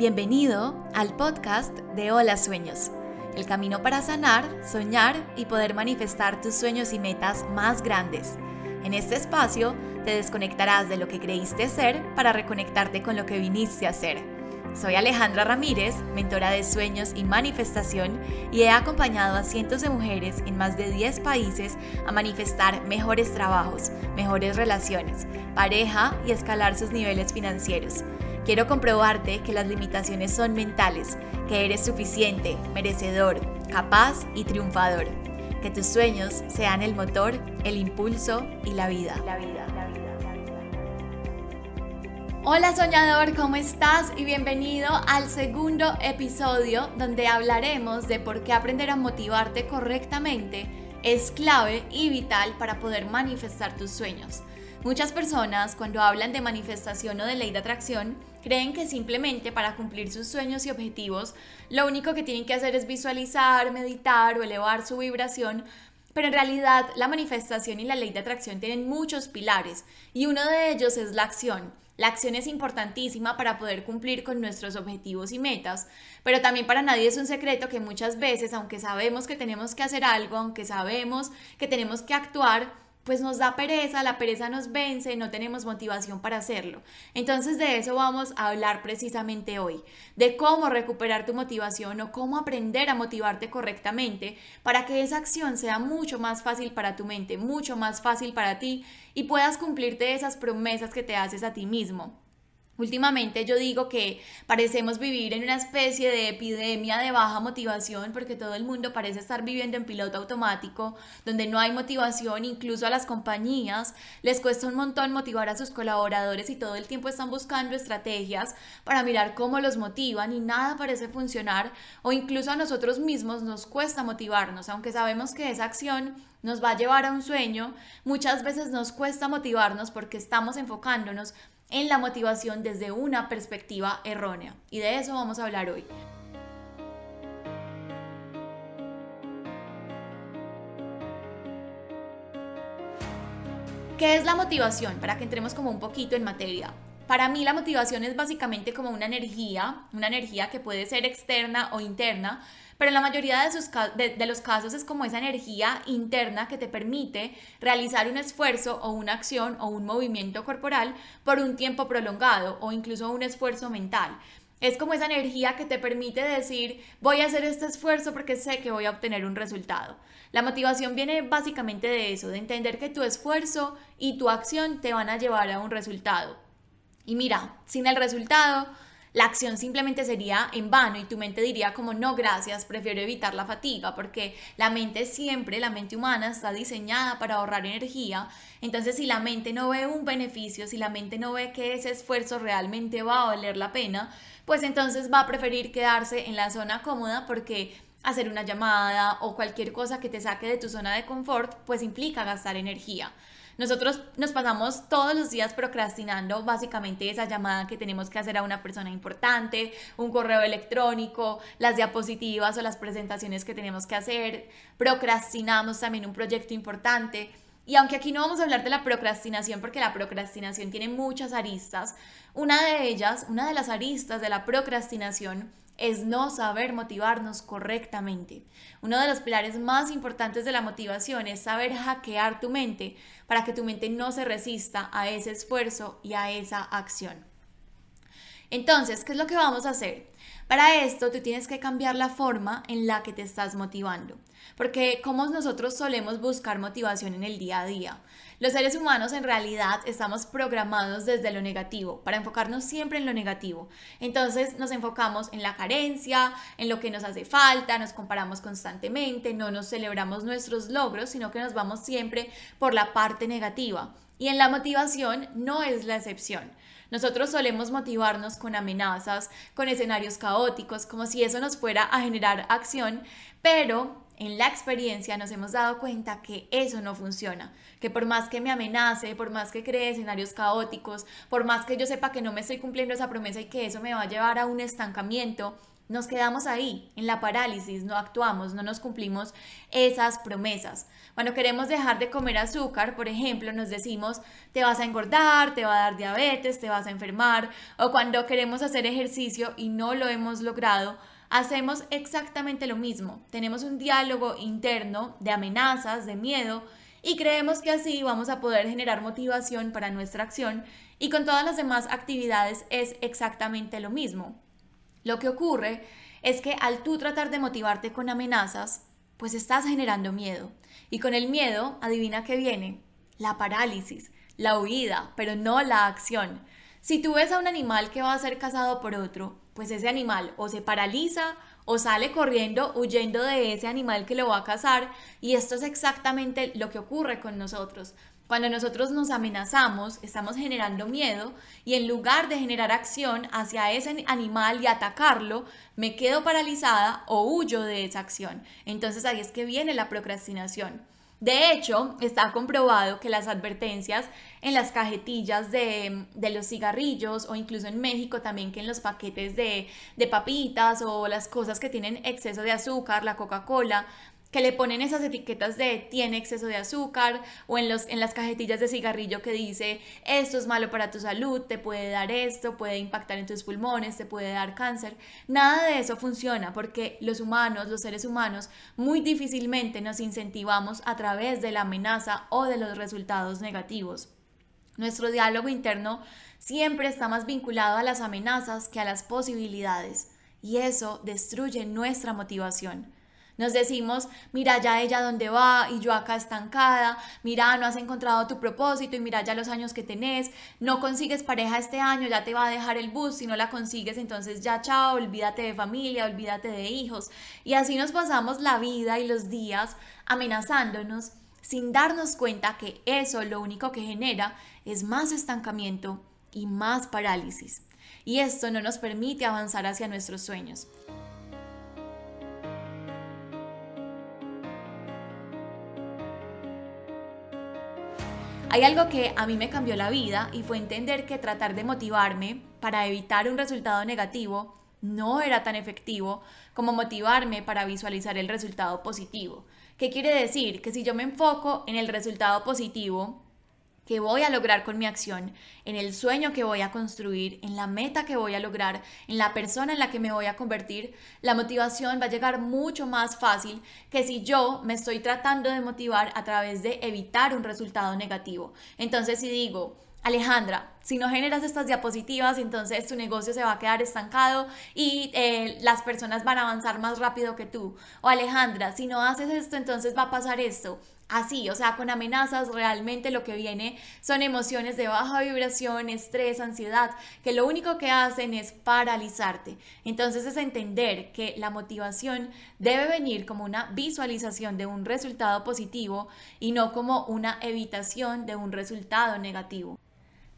Bienvenido al podcast de Hola Sueños, el camino para sanar, soñar y poder manifestar tus sueños y metas más grandes. En este espacio te desconectarás de lo que creíste ser para reconectarte con lo que viniste a ser. Soy Alejandra Ramírez, mentora de sueños y manifestación, y he acompañado a cientos de mujeres en más de 10 países a manifestar mejores trabajos, mejores relaciones, pareja y escalar sus niveles financieros. Quiero comprobarte que las limitaciones son mentales, que eres suficiente, merecedor, capaz y triunfador. Que tus sueños sean el motor, el impulso y la vida. La vida, la vida, la vida. Hola soñador, ¿cómo estás? Y bienvenido al segundo episodio donde hablaremos de por qué aprender a motivarte correctamente es clave y vital para poder manifestar tus sueños. Muchas personas cuando hablan de manifestación o de ley de atracción creen que simplemente para cumplir sus sueños y objetivos lo único que tienen que hacer es visualizar, meditar o elevar su vibración, pero en realidad la manifestación y la ley de atracción tienen muchos pilares y uno de ellos es la acción. La acción es importantísima para poder cumplir con nuestros objetivos y metas, pero también para nadie es un secreto que muchas veces, aunque sabemos que tenemos que hacer algo, aunque sabemos que tenemos que actuar, pues nos da pereza, la pereza nos vence, no tenemos motivación para hacerlo. Entonces de eso vamos a hablar precisamente hoy, de cómo recuperar tu motivación o cómo aprender a motivarte correctamente para que esa acción sea mucho más fácil para tu mente, mucho más fácil para ti y puedas cumplirte esas promesas que te haces a ti mismo. Últimamente yo digo que parecemos vivir en una especie de epidemia de baja motivación porque todo el mundo parece estar viviendo en piloto automático, donde no hay motivación, incluso a las compañías les cuesta un montón motivar a sus colaboradores y todo el tiempo están buscando estrategias para mirar cómo los motivan y nada parece funcionar o incluso a nosotros mismos nos cuesta motivarnos, aunque sabemos que esa acción nos va a llevar a un sueño, muchas veces nos cuesta motivarnos porque estamos enfocándonos en la motivación desde una perspectiva errónea. Y de eso vamos a hablar hoy. ¿Qué es la motivación? Para que entremos como un poquito en materia. Para mí la motivación es básicamente como una energía, una energía que puede ser externa o interna, pero en la mayoría de, los casos es como esa energía interna que te permite realizar un esfuerzo o una acción o un movimiento corporal por un tiempo prolongado o incluso un esfuerzo mental. Es como esa energía que te permite decir, voy a hacer este esfuerzo porque sé que voy a obtener un resultado. La motivación viene básicamente de eso, de entender que tu esfuerzo y tu acción te van a llevar a un resultado. Y mira, sin el resultado, la acción simplemente sería en vano y tu mente diría como no gracias, prefiero evitar la fatiga porque la mente siempre, la mente humana está diseñada para ahorrar energía. Entonces si la mente no ve un beneficio, si la mente no ve que ese esfuerzo realmente va a valer la pena, pues entonces va a preferir quedarse en la zona cómoda porque hacer una llamada o cualquier cosa que te saque de tu zona de confort pues implica gastar energía. Nosotros nos pasamos todos los días procrastinando básicamente esa llamada que tenemos que hacer a una persona importante, un correo electrónico, las diapositivas o las presentaciones que tenemos que hacer. Procrastinamos también un proyecto importante. Y aunque aquí no vamos a hablar de la procrastinación porque la procrastinación tiene muchas aristas, una de ellas, una de las aristas de la procrastinación es no saber motivarnos correctamente. Uno de los pilares más importantes de la motivación es saber hackear tu mente para que tu mente no se resista a ese esfuerzo y a esa acción. Entonces, ¿qué es lo que vamos a hacer? Para esto, tú tienes que cambiar la forma en la que te estás motivando, porque como nosotros solemos buscar motivación en el día a día, los seres humanos en realidad estamos programados desde lo negativo, para enfocarnos siempre en lo negativo. Entonces nos enfocamos en la carencia, en lo que nos hace falta, nos comparamos constantemente, no nos celebramos nuestros logros, sino que nos vamos siempre por la parte negativa. Y en la motivación no es la excepción. Nosotros solemos motivarnos con amenazas, con escenarios caóticos, como si eso nos fuera a generar acción, pero en la experiencia nos hemos dado cuenta que eso no funciona, que por más que me amenace, por más que cree escenarios caóticos, por más que yo sepa que no me estoy cumpliendo esa promesa y que eso me va a llevar a un estancamiento, nos quedamos ahí, en la parálisis, no actuamos, no nos cumplimos esas promesas. Cuando queremos dejar de comer azúcar, por ejemplo, nos decimos, te vas a engordar, te va a dar diabetes, te vas a enfermar, o cuando queremos hacer ejercicio y no lo hemos logrado, hacemos exactamente lo mismo. Tenemos un diálogo interno de amenazas, de miedo, y creemos que así vamos a poder generar motivación para nuestra acción y con todas las demás actividades es exactamente lo mismo. Lo que ocurre es que al tú tratar de motivarte con amenazas, pues estás generando miedo. Y con el miedo, adivina qué viene, la parálisis, la huida, pero no la acción. Si tú ves a un animal que va a ser cazado por otro, pues ese animal o se paraliza o sale corriendo huyendo de ese animal que lo va a cazar y esto es exactamente lo que ocurre con nosotros. Cuando nosotros nos amenazamos, estamos generando miedo y en lugar de generar acción hacia ese animal y atacarlo, me quedo paralizada o huyo de esa acción. Entonces ahí es que viene la procrastinación. De hecho, está comprobado que las advertencias en las cajetillas de, los cigarrillos o incluso en México también que en los paquetes de, de papitas o las cosas que tienen exceso de azúcar, la Coca-Cola, que le ponen esas etiquetas de tiene exceso de azúcar o en, los, en las cajetillas de cigarrillo que dice esto es malo para tu salud, te puede dar esto, puede impactar en tus pulmones, te puede dar cáncer. Nada de eso funciona porque los humanos, los seres humanos, muy difícilmente nos incentivamos a través de la amenaza o de los resultados negativos. Nuestro diálogo interno siempre está más vinculado a las amenazas que a las posibilidades y eso destruye nuestra motivación. Nos decimos, mira ya ella dónde va y yo acá estancada, mira, no has encontrado tu propósito y mira ya los años que tenés, no consigues pareja este año, ya te va a dejar el bus, si no la consigues entonces ya chao, olvídate de familia, olvídate de hijos. Y así nos pasamos la vida y los días amenazándonos sin darnos cuenta que eso lo único que genera es más estancamiento y más parálisis. Y esto no nos permite avanzar hacia nuestros sueños. Hay algo que a mí me cambió la vida y fue entender que tratar de motivarme para evitar un resultado negativo no era tan efectivo como motivarme para visualizar el resultado positivo. ¿Qué quiere decir? Que si yo me enfoco en el resultado positivo, que voy a lograr con mi acción, en el sueño que voy a construir, en la meta que voy a lograr, en la persona en la que me voy a convertir, la motivación va a llegar mucho más fácil que si yo me estoy tratando de motivar a través de evitar un resultado negativo. Entonces, si digo, Alejandra, si no generas estas diapositivas, entonces tu negocio se va a quedar estancado y eh, las personas van a avanzar más rápido que tú. O Alejandra, si no haces esto, entonces va a pasar esto así, o sea, con amenazas realmente lo que viene son emociones de baja vibración, estrés, ansiedad, que lo único que hacen es paralizarte. Entonces es entender que la motivación debe venir como una visualización de un resultado positivo y no como una evitación de un resultado negativo.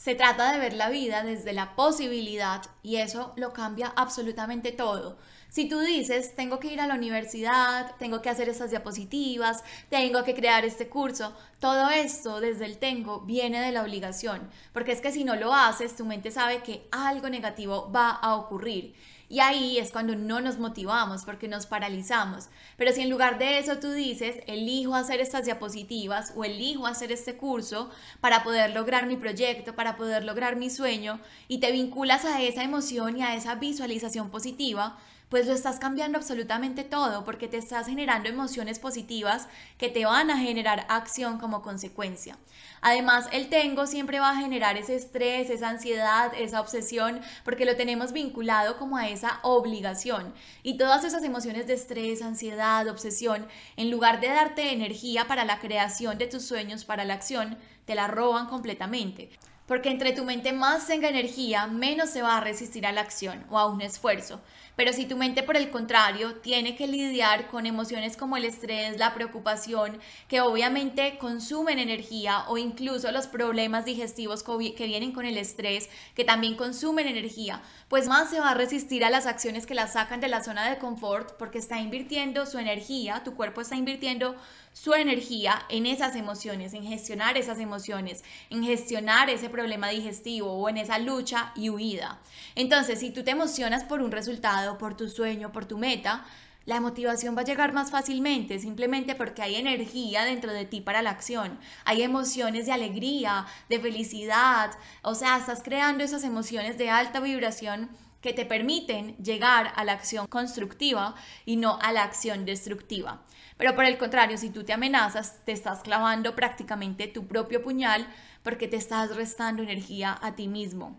Se trata de ver la vida desde la posibilidad y eso lo cambia absolutamente todo. Si tú dices, tengo que ir a la universidad, tengo que hacer estas diapositivas, tengo que crear este curso, todo esto desde el tengo viene de la obligación, porque es que si no lo haces, tu mente sabe que algo negativo va a ocurrir. Y ahí es cuando no nos motivamos porque nos paralizamos. Pero si en lugar de eso tú dices, elijo hacer estas diapositivas o elijo hacer este curso para poder lograr mi proyecto, para poder lograr mi sueño, y te vinculas a esa emoción y a esa visualización positiva, pues lo estás cambiando absolutamente todo porque te estás generando emociones positivas que te van a generar acción como consecuencia. Además, el tengo siempre va a generar ese estrés, esa ansiedad, esa obsesión, porque lo tenemos vinculado como a esa obligación. Y todas esas emociones de estrés, ansiedad, obsesión, en lugar de darte energía para la creación de tus sueños, para la acción, te la roban completamente porque entre tu mente más tenga energía, menos se va a resistir a la acción o a un esfuerzo. Pero si tu mente, por el contrario, tiene que lidiar con emociones como el estrés, la preocupación, que obviamente consumen energía, o incluso los problemas digestivos que vienen con el estrés, que también consumen energía, pues más se va a resistir a las acciones que la sacan de la zona de confort porque está invirtiendo su energía, tu cuerpo está invirtiendo su energía en esas emociones, en gestionar esas emociones, en gestionar ese problema digestivo o en esa lucha y huida. Entonces, si tú te emocionas por un resultado, por tu sueño, por tu meta, la motivación va a llegar más fácilmente, simplemente porque hay energía dentro de ti para la acción. Hay emociones de alegría, de felicidad. O sea, estás creando esas emociones de alta vibración que te permiten llegar a la acción constructiva y no a la acción destructiva. Pero por el contrario, si tú te amenazas, te estás clavando prácticamente tu propio puñal porque te estás restando energía a ti mismo.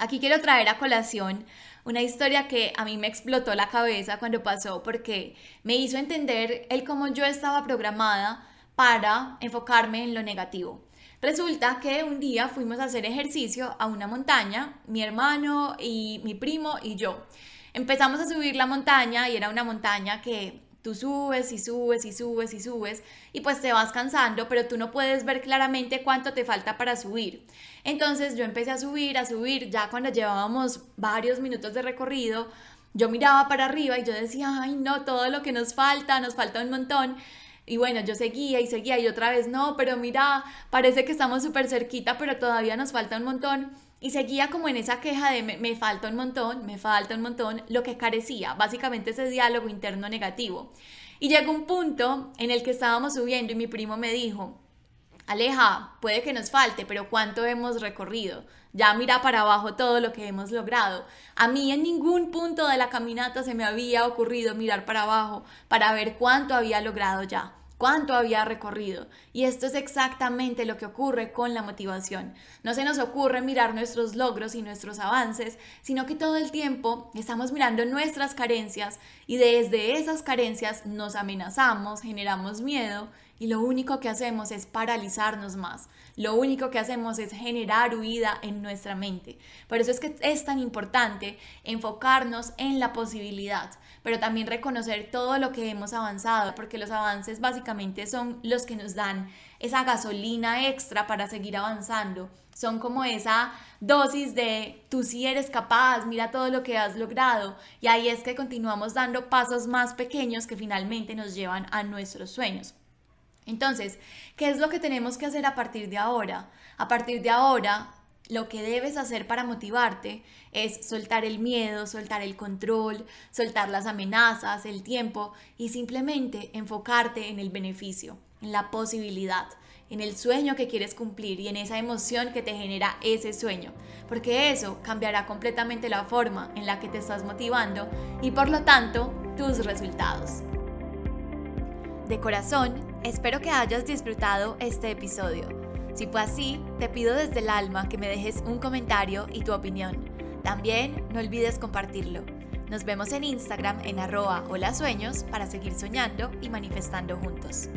Aquí quiero traer a colación una historia que a mí me explotó la cabeza cuando pasó porque me hizo entender el cómo yo estaba programada para enfocarme en lo negativo. Resulta que un día fuimos a hacer ejercicio a una montaña, mi hermano y mi primo y yo. Empezamos a subir la montaña y era una montaña que tú subes y subes y subes y subes y pues te vas cansando, pero tú no puedes ver claramente cuánto te falta para subir. Entonces yo empecé a subir, a subir, ya cuando llevábamos varios minutos de recorrido, yo miraba para arriba y yo decía, ay no, todo lo que nos falta, nos falta un montón. Y bueno, yo seguía y seguía y otra vez, no, pero mira, parece que estamos súper cerquita, pero todavía nos falta un montón. Y seguía como en esa queja de me, falta un montón, me falta un montón, lo que carecía, básicamente ese diálogo interno negativo. Y llegó un punto en el que estábamos subiendo y mi primo me dijo, Aleja, puede que nos falte, pero ¿cuánto hemos recorrido? Ya mira para abajo todo lo que hemos logrado. A mí en ningún punto de la caminata se me había ocurrido mirar para abajo para ver cuánto había logrado ya cuánto había recorrido. Y esto es exactamente lo que ocurre con la motivación. No se nos ocurre mirar nuestros logros y nuestros avances, sino que todo el tiempo estamos mirando nuestras carencias y desde esas carencias nos amenazamos, generamos miedo y lo único que hacemos es paralizarnos más. Lo único que hacemos es generar huida en nuestra mente. Por eso es que es tan importante enfocarnos en la posibilidad pero también reconocer todo lo que hemos avanzado, porque los avances básicamente son los que nos dan esa gasolina extra para seguir avanzando. Son como esa dosis de tú sí eres capaz, mira todo lo que has logrado. Y ahí es que continuamos dando pasos más pequeños que finalmente nos llevan a nuestros sueños. Entonces, ¿qué es lo que tenemos que hacer a partir de ahora? A partir de ahora, lo que debes hacer para motivarte es soltar el miedo, soltar el control, soltar las amenazas, el tiempo y simplemente enfocarte en el beneficio, en la posibilidad, en el sueño que quieres cumplir y en esa emoción que te genera ese sueño, porque eso cambiará completamente la forma en la que te estás motivando y por lo tanto tus resultados. De corazón, espero que hayas disfrutado este episodio si fue así, te pido desde el alma que me dejes un comentario y tu opinión. También no olvides compartirlo. Nos vemos en Instagram en arroba hola sueños para seguir soñando y manifestando juntos.